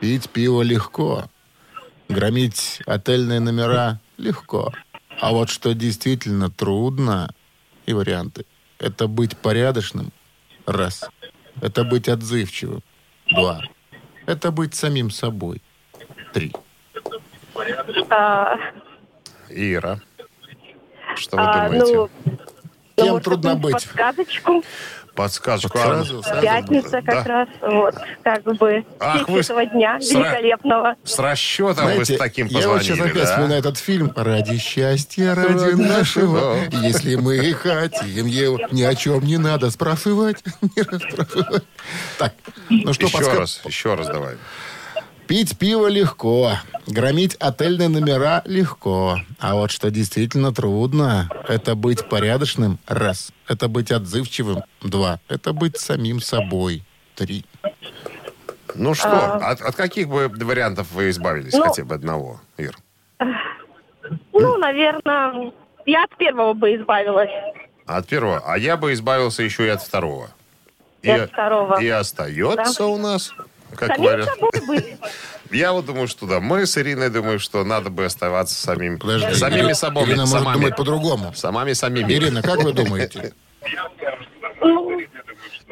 Пить пиво легко. Громить отельные номера легко. А вот что действительно трудно, и варианты, это быть порядочным, раз. Это быть отзывчивым, два. Это быть самим собой, три. А, Ира, что вы а, думаете? ну, Кем трудно быть? Подсказочку. Подсказочку. Вот а, сразу, сразу. Пятница как да. раз. Вот, как бы. Ах, вы этого дня с великолепного. С расчетом вы с Знаете, таким я вот сейчас позвонили, опять да? вспоминаю этот фильм «Ради счастья, ради Ради нашего». нашего. Если мы хотим его, ни о чем не надо спрашивать. [laughs] Не расспрашивать. Так, ну что, Еще раз, еще раз давай. Пить пиво легко, громить отельные номера легко. А вот что действительно трудно, это быть порядочным – раз. Это быть отзывчивым – два. Это быть самим собой – три. Ну что, А. от, от каких бы вариантов вы избавились? Ну. Хотя бы одного, Ир. Ну, наверное, я от первого бы избавилась. От первого. А я бы избавился еще и от второго. И от второго. И остается Да. у нас, как Самим вариант. собой быть. [laughs] Я вот думаю, что да. Мы с Ириной думаем, что надо бы оставаться самим, Подожди, самими собой. Ирина может самами, думать по-другому. самами самими. Ирина, как вы думаете? [laughs]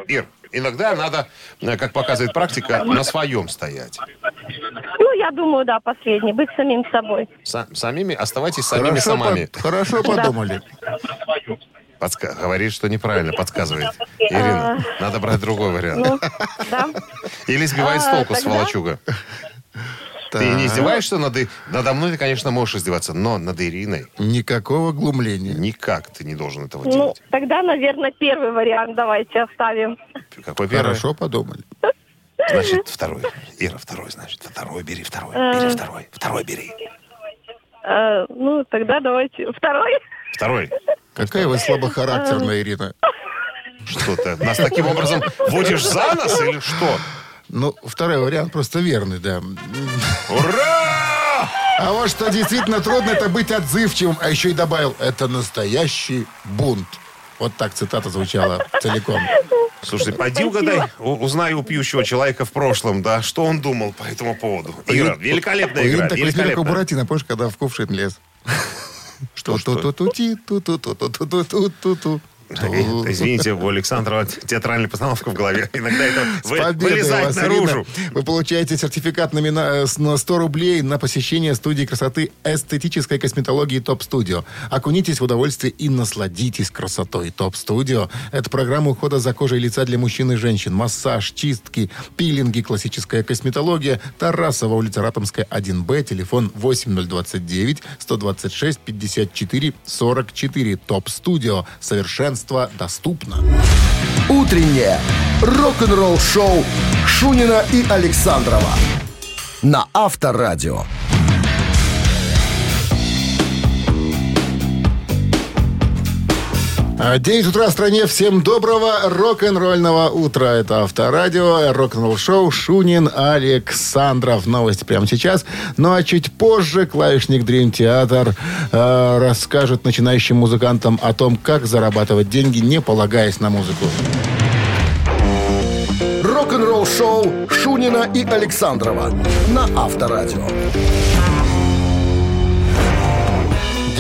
Ир, иногда надо, как показывает практика, на своем стоять. ну, я думаю, да, последний. Быть самим собой. Са- самими оставайтесь самими Хорошо, самами. по- хорошо подумали. Подска- Говорит, что неправильно подсказывает. [laughs] Ирина, надо брать другой вариант. Ну. [laughs] Или сбивает с а, толку, сволочуга. [laughs] Ты не издеваешься над... Надо мной ты, конечно, можешь издеваться, но над Ириной Никакого глумления. никак ты не должен этого Ну, делать. тогда, наверное, первый вариант давайте оставим. Какой первый? Хорошо подумали. Значит, второй. Ира, второй, значит. Второй бери, второй. Бери второй. Второй бери. Э, ну, тогда давайте второй. Второй. Какая вы слабохарактерная, Ирина. Что ты? Нас таким образом водишь за нос или что? Ну, второй вариант просто верный, да. Ура! А вот что действительно трудно, это быть отзывчивым. А еще и добавил, это настоящий бунт. Вот так цитата звучала целиком. Слушай, пойди угадай, узнай у пьющего человека в прошлом, да, что он думал по этому поводу. Ира, великолепная игра, такой смех, как у великолепная. Буратино, помнишь, когда в кувшин лез? Что, что? Ту-ту-ту-ти, ту-ту-ту-ту-ту-ту-ту-ту. Извините, у Александра театральная постановка в голове. Иногда это вы, вылезает наружу. Ирина. Вы получаете сертификат на, э, на 100 рублей на посещение студии красоты эстетической косметологии Топ Студио. Окунитесь в удовольствие и насладитесь красотой Топ Студио. Это программа ухода за кожей лица для мужчин и женщин. Массаж, чистки, пилинги, классическая косметология. Тарасова, улица Ратомская, 1Б, телефон 8029 126 54 44. Топ Студио. Совершенство доступно. Утреннее рок-н-ролл-шоу Шунина и Александрова на Авторадио. 9 утра в стране. Всем доброго рок-н-ролльного утра. Это Авторадио, рок-н-ролл шоу Шунин Александров. Новости прямо сейчас. Ну а чуть позже клавишник Dream Theater э, расскажет начинающим музыкантам о том, как зарабатывать деньги, не полагаясь на музыку. Рок-н-ролл-шоу Шунина и Александрова на Авторадио.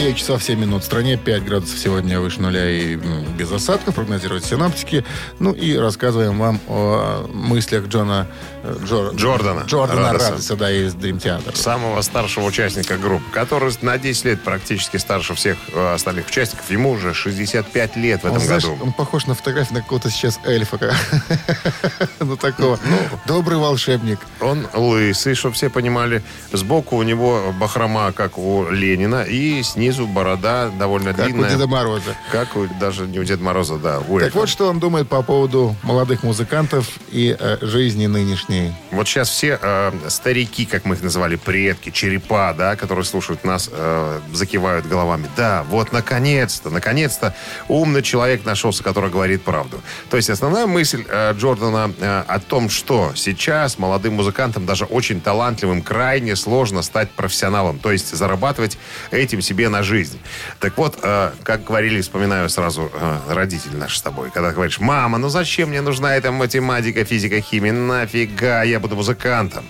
9 часов 7 минут. В стране 5 градусов сегодня выше нуля и м, без осадков, прогнозируют синаптики. Ну и рассказываем вам о мыслях Джона Джор- Джордана. Джордана Радоса. Радоса, да, из Dream Theater. Самого старшего участника группы, который на 10 лет практически старше всех э, остальных участников. Ему уже 65 лет в Он, этом знаешь, году. он похож на фотографию на какого-то сейчас эльфа. [laughs] Ну, такого. Добрый волшебник. Он лысый, чтобы все понимали. Сбоку у него бахрома, как у Ленина, и снизу борода довольно Как у длинная. Деда Мороза. Как у, даже не у Деда Мороза, да, у Так вот, что он думает по поводу молодых музыкантов и э, жизни нынешней. Вот сейчас все э, старики, как мы их называли, предки, черепа, да, которые слушают нас, э, закивают головами. Да, вот наконец-то, наконец-то умный человек нашелся, который говорит правду. То есть основная мысль э, Джордана э, о том, что сейчас молодым музыкантам, даже очень талантливым, крайне сложно стать профессионалом. То есть зарабатывать этим себе на жизнь. Так вот, э, как говорили, вспоминаю сразу э, родители наши с тобой, когда говоришь, мама, ну зачем мне нужна эта математика, физика, химия, нафига, я буду музыкантом.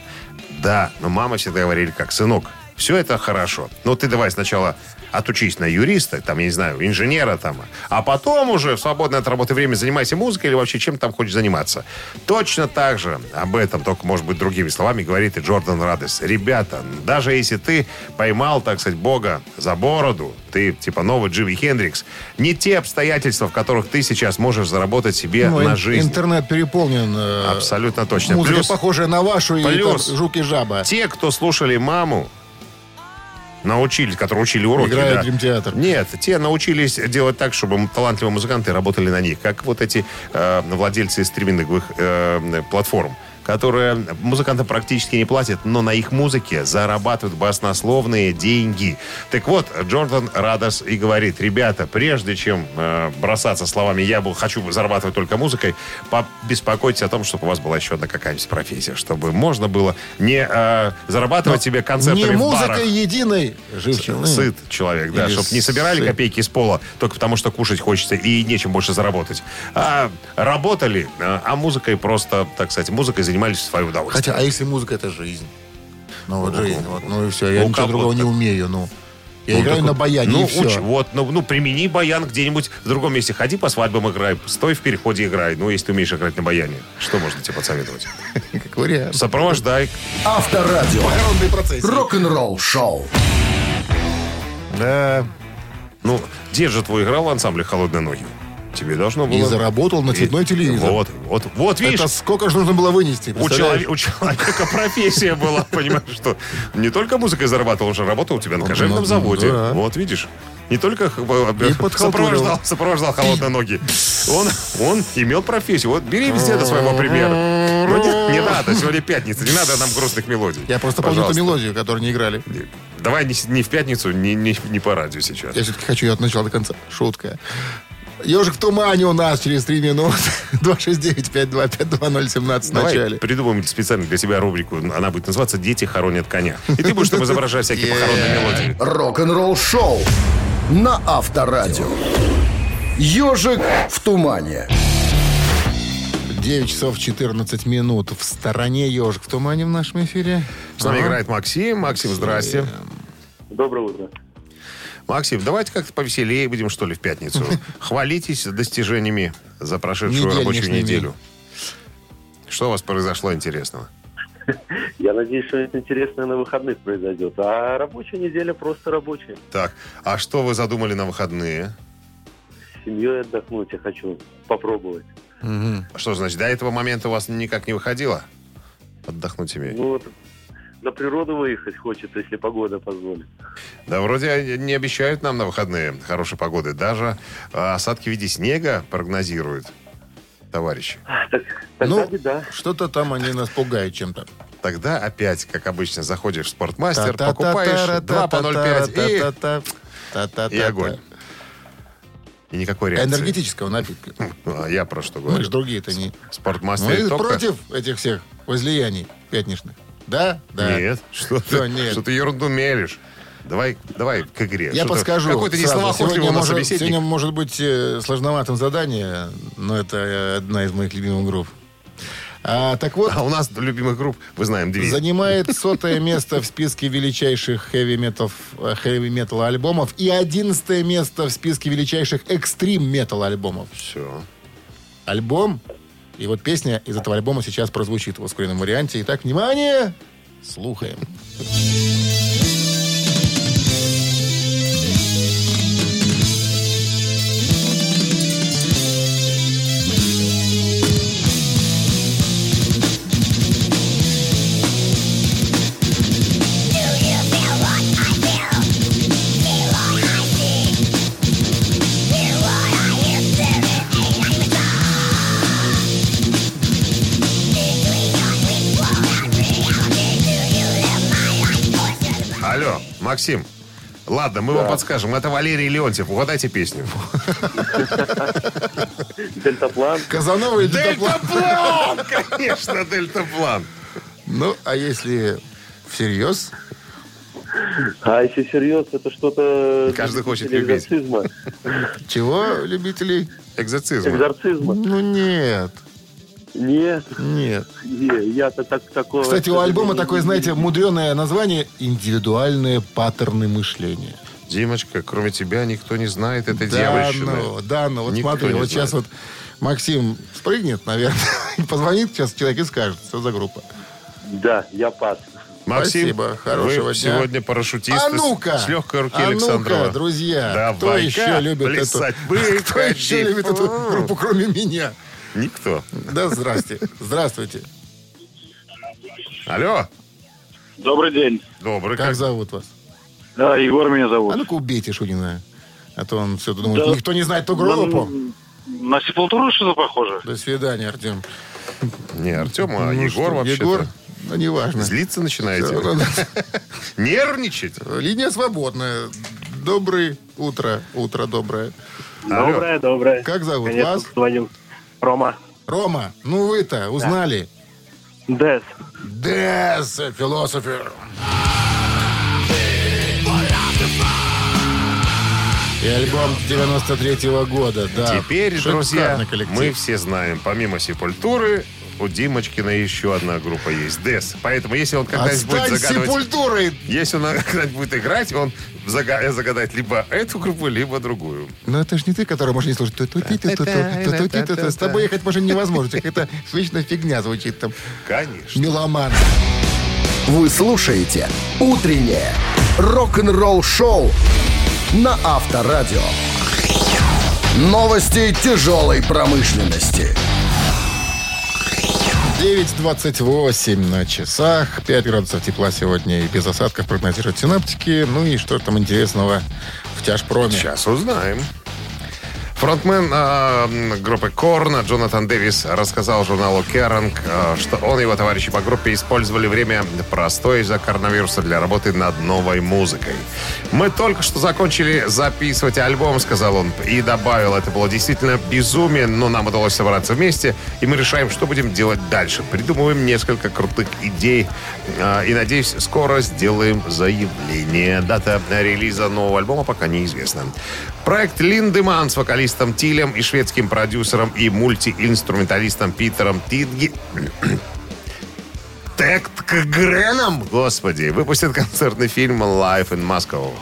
Да, но мама всегда говорили, как, сынок, все это хорошо. Но ты давай сначала отучись на юриста, там, я не знаю, инженера там, а потом уже в свободное от работы время занимайся музыкой или вообще чем там хочешь заниматься. Точно так же об этом, только, может быть, другими словами, говорит и Джордан Радес. Ребята, даже если ты поймал, так сказать, Бога за бороду, ты типа новый Джимми Хендрикс, не те обстоятельства, в которых ты сейчас можешь заработать себе Ну, на жизнь. Интернет переполнен. э, Абсолютно точно. Музыка, Плюс- похожая на вашу, и Плюс. там жук и жаба. Те, кто слушали маму, научились, которые учили уроки. Играют да. дримтеатр. Нет, те научились делать так, чтобы талантливые музыканты работали на них, как вот эти э, владельцы стриминговых э, платформ которые музыкантам практически не платят, но на их музыке зарабатывают баснословные деньги. Так вот, Джордан Радос и говорит, ребята, прежде чем э, бросаться словами «я был, хочу зарабатывать только музыкой», беспокойтесь о том, чтобы у вас была еще одна какая-нибудь профессия, чтобы можно было не э, зарабатывать себе концертами Не в барах. музыкой единой. Живчик. Сыт человек, да, Или чтобы не собирали сыт. копейки с пола только потому, что кушать хочется и нечем больше заработать. А работали, а а музыкой просто, так сказать, музыкой занимались в свое удовольствие. Хотя, а если музыка это жизнь? Ну вот жизнь, вот, ну и все, я Ну, ничего другого не умею, ну. Я Ну, играю так на баяне ну, и все. уч- вот, ну, ну, примени баян где-нибудь в другом месте. Ходи по свадьбам играй, стой в переходе играй. Ну, если ты умеешь играть на баяне. Что можно тебе подсоветовать? [laughs] Как вариант. Сопровождай. Авторадио. Коронный процесс. Рок-н-ролл шоу. Да. Ну, где же твой играл в ансамбле «Холодные ноги»? Тебе должно было... И заработал на цветной И- телевизор. Вот, вот, вот, видишь, Это сколько же нужно было вынести? У, человека, у человека профессия была, [laughs] понимаешь, что не только музыкой зарабатывал, он же работал у тебя на кожевном ну, заводе. Вот, видишь. Не только сопровождал, сопровождал холодные ноги. Он, он имел профессию. Вот бери везде до своего примера. Ну, не, не надо, сегодня пятница, не надо нам грустных мелодий. Я просто помню Пожалуйста. мелодию, которую не играли. Давай не, не в пятницу, не, не, не по радио сейчас. Я все-таки хочу ее от начала до конца. Шутка. Ежик в тумане у нас через три минуты. [laughs] 269-5252017 в начале. придумаем специально для себя рубрику. Она будет называться «Дети хоронят коня». И ты будешь там изображать всякие похоронные мелодии. Рок-н-ролл шоу на Авторадио. Ежик в тумане. 9 часов 14 минут. В стороне ежик в тумане в нашем эфире. С нами Ага. играет Максим. Максим, здрасте. Доброе утро. Максим, давайте как-то повеселее будем, что ли, в пятницу. [laughs] Хвалитесь достижениями за прошедшую рабочую неделю. Что у вас произошло интересного? [laughs] Я надеюсь, что это интересное на выходных произойдет. А рабочая неделя просто рабочая. Так, а что вы задумали на выходные? С семьей отдохнуть я хочу попробовать. Мгм. Что значит, до этого момента у вас никак не выходило? Отдохнуть семьей? Ну вот на природу выехать хочется, если погода позволит. Да вроде не обещают нам на выходные хорошей погоды. Даже а, осадки в виде снега прогнозируют, товарищи. Так, тогда Ну, беда. что-то там они нас пугают чем-то. Тогда опять, как обычно, заходишь в спортмастер, покупаешь 2 по 0,5 и, и огонь. И никакой реакции. Энергетического напитка. А я про что Мы говорю? же другие-то не... В спортмастере Мы только... против этих всех возлияний пятничных. Да? Да. Нет, что Всё, ты, нет. что ты ерунду мелешь. Давай, давай к игре. Я Что-то- подскажу. Какой-то несловоохотливый сегодня может, сегодня может быть э, сложноватым задание, но это э, одна из моих любимых групп. А, так вот, А у нас любимых групп, вы знаем, две. занимает [laughs] сотое место в списке величайших хэви-метал хэви-метал альбомов и одиннадцатое место в списке величайших экстрим-метал альбомов. Все. Альбом, и вот песня из этого альбома сейчас прозвучит в ускоренном варианте. Итак, внимание! Слухаем. Алло, Максим. Ладно, мы вам подскажем. Это Валерий Леонтьев. Угадайте песню. Дельтаплан. Казанова и Дельтаплан. Дельтаплан! Конечно, Дельтаплан. Ну, а если всерьез, А если серьезно, это что-то... Каждый хочет любить. Экзорцизма. чего, любителей? Экзорцизм. Экзорцизма. Ну, нет, Нет, нет. не, я-то так такого... Кстати, у альбома такое, знаете, мудреное название «Индивидуальные паттерны мышления». Димочка, кроме тебя никто не знает этой Да, дьявольщины. ну, да, ну, вот Никто смотри, вот знает. сейчас вот Максим спрыгнет, наверное, [laughs] и позвонит сейчас человек и скажет, что за группа. Да, я пас. Максим, Спасибо, хорошего вы дня. сегодня парашютист А с- ну-ка! с легкой руки а Александрова. ну-ка, друзья, кто Давай-ка еще любит эту... [laughs] Кто еще любит эту группу, кроме меня? Никто. Да, здрасте. Здравствуйте. Алло. Добрый день. Добрый. Как зовут вас? Да, Егор меня зовут. А ну-ка убейте Шунина. А то он все думает, Да. никто не знает ту группу. На, на сепультуру что-то похоже? До свидания, Артем. Не, Артем, а Ну Егор вообще Егор, ну, неважно. Злиться начинаете? [laughs] Нервничать? Линия свободная. Доброе утро. Утро доброе. Алло. Доброе, доброе. Как зовут вас? позвонил. Рома. Рома, ну вы-то узнали? Дес. Дес, философер. И альбом 93-го года, да. Теперь, Шикарный друзья, коллектив. мы все знаем, помимо Сепультуры, у Димочкина еще одна группа есть, Дес. Поэтому, если он когда-нибудь будет загадывать... сепультурой! Если он когда-нибудь будет играть, он зага- загадает либо эту группу, либо другую. Но это ж не ты, который может не слушать. С тобой ехать можно невозможно. Какая-то вечная фигня звучит там. Конечно. Меломан. Вы слушаете «Утреннее рок-н-ролл-шоу» на Авторадио. Новости тяжелой промышленности. 9.28 на часах. 5 градусов тепла сегодня и без осадков прогнозируют синаптики. Ну и что там интересного в тяжпроме? Сейчас узнаем. Фронтмен э, группы Корн Джонатан Дэвис рассказал журналу Керанг, э, что он и его товарищи по группе использовали время простое из-за коронавируса для работы над новой музыкой. «Мы только что закончили записывать альбом», — сказал он, и добавил, это было действительно безумие, но нам удалось собраться вместе, и мы решаем, что будем делать дальше. Придумываем несколько крутых идей, э, и, надеюсь, скоро сделаем заявление. Дата релиза нового альбома пока неизвестна. Проект Линдеман с вокалистом Тилем и шведским продюсером и мультиинструменталистом Питером Тидги... [clears throat] Текткгреном, господи, выпустит концертный фильм «Life in Moscow».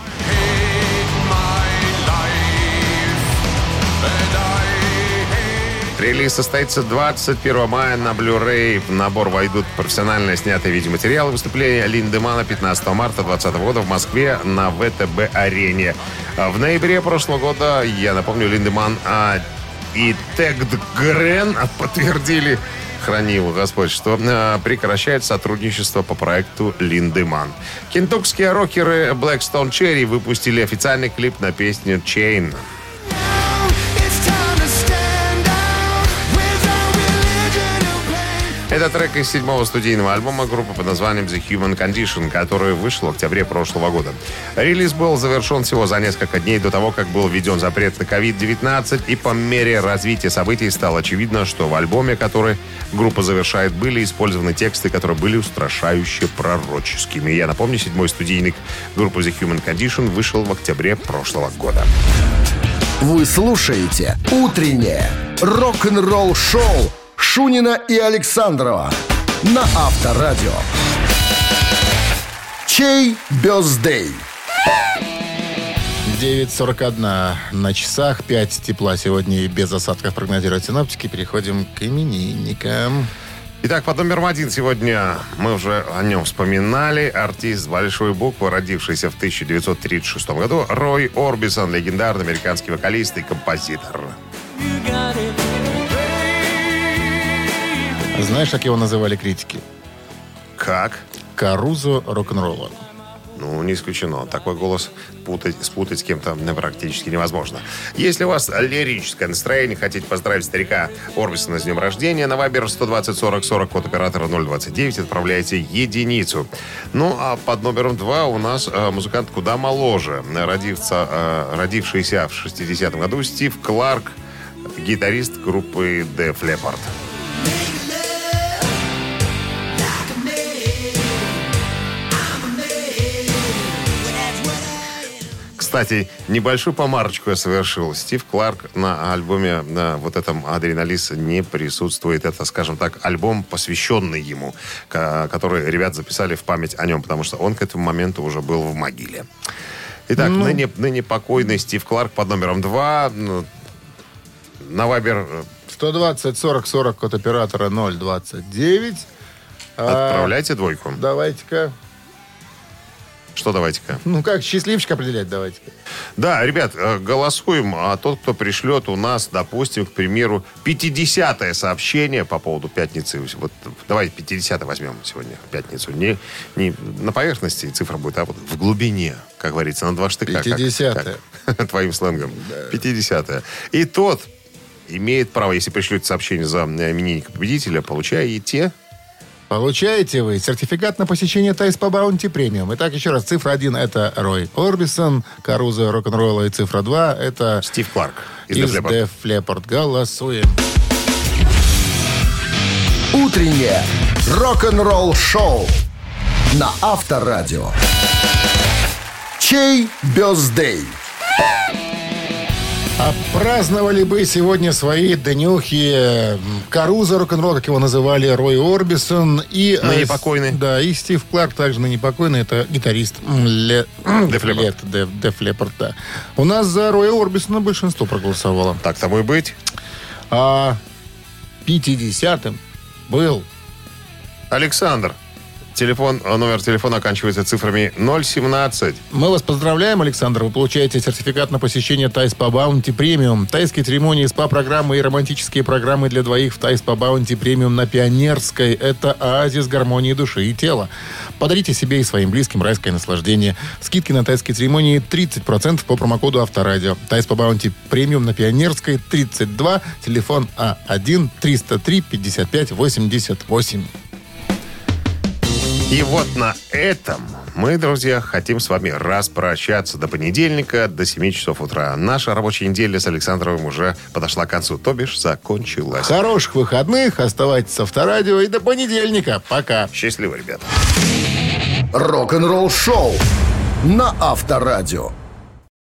Релиз состоится 21 мая на Blu-ray. В набор войдут профессионально снятые видеоматериалы выступления Линдемана 15 марта 2020 года в Москве на ВТБ-арене. А В ноябре прошлого года, я напомню, Линдеман а, и Тегдгрен подтвердили, храни его Господь, что а, прекращает сотрудничество по проекту Линдеман. Кентукские рокеры Blackstone Cherry выпустили официальный клип на песню «Chain». Это трек из седьмого студийного альбома группы под названием The Human Condition, который вышел в октябре прошлого года. Релиз был завершен всего за несколько дней до того, как был введен запрет на COVID-19, и по мере развития событий стало очевидно, что в альбоме, который группа завершает, были использованы тексты, которые были устрашающе пророческими. Я напомню, седьмой студийник группы The Human Condition вышел в октябре прошлого года. Вы слушаете «Утреннее рок-н-ролл-шоу» Шунина и Александрова на Авторадио. Чей бездей? 9.41 на часах. 5 тепла сегодня и без осадков прогнозируют синаптики. Переходим к именинникам. Итак, под номером один сегодня мы уже о нем вспоминали. Артист большой буквы, родившийся в 1936 году, Рой Орбисон, легендарный американский вокалист и композитор. Знаешь, как его называли критики? Как? Карузо рок-н-ролла. Ну, не исключено. Такой голос путать, спутать с кем-то ну, практически невозможно. Если у вас лирическое настроение, хотите поздравить старика Орбисона с днем рождения, на Вайбер 120 40 40 код оператора 029 отправляйте единицу. Ну, а под номером два у нас э, музыкант куда моложе. Родивца, э, родившийся в 60-м году Стив Кларк, гитарист группы Def Leppard. Кстати, небольшую помарочку я совершил. Стив Кларк на альбоме на вот этом «Адреналис» не присутствует. Это, скажем так, альбом, посвященный ему, ко- который ребят записали в память о нем, потому что он к этому моменту уже был в могиле. Итак, ныне, ныне покойный Стив Кларк под номером два. Ну, На Вайбер э, 120 40 40 код оператора 029. А, отправляйте двойку. Давайте-ка. Что давайте-ка? Ну как, счастливчик определять давайте-ка. Да, ребят, э, голосуем. А тот, кто пришлет у нас, допустим, к примеру, 50-е сообщение по поводу пятницы. Вот давайте 50 возьмем сегодня, пятницу. Не, не на поверхности цифра будет, а вот в глубине, как говорится, на два штыка. как- 50-е. как- [laughs] Твоим сленгом. 50-е. И тот имеет право, если пришлете сообщение за именинника победителя, получаете... Получаете вы сертификат на посещение Тайс по Баунти Премиум. Итак, еще раз, цифра 1 это Рой Орбисон, Каруза рок-н-ролла, и цифра 2 это Стив Кларк из, из Def Leppard. Голосуем. Утреннее рок-н-ролл-шоу на Авторадио. Чей бездей? А праздновали бы сегодня свои днюхи Каруза рок-н-ролл, как его называли, Рой Орбисон и... Ныне э, покойный. Да, и Стив Кларк, также ныне покойный, это гитарист Ле- Def Leppard, да. У нас за Роя Орбисона большинство проголосовало. Так тому и быть. А 50-м был Александр. Телефон, номер телефона оканчивается цифрами 017. Мы вас поздравляем, Александр. Вы получаете сертификат на посещение Thai Spa Bounty Premium. Тайские церемонии, СПА-программы и романтические программы для двоих в Thai Spa Bounty Premium на Пионерской. Это оазис гармонии души и тела. Подарите себе и своим близким райское наслаждение. Скидки на тайские церемонии 30% по промокоду Авторадио. Thai Spa Bounty Premium на Пионерской 32. Телефон А А1-303-55-88. И вот на этом мы, друзья, хотим с вами распрощаться до понедельника, до 7 часов утра. Наша рабочая неделя с Александровым уже подошла к концу, то бишь закончилась. Хороших выходных. Оставайтесь с Авторадио. И до понедельника. Пока. Счастливо, ребята. Рок-н-ролл-шоу на Авторадио.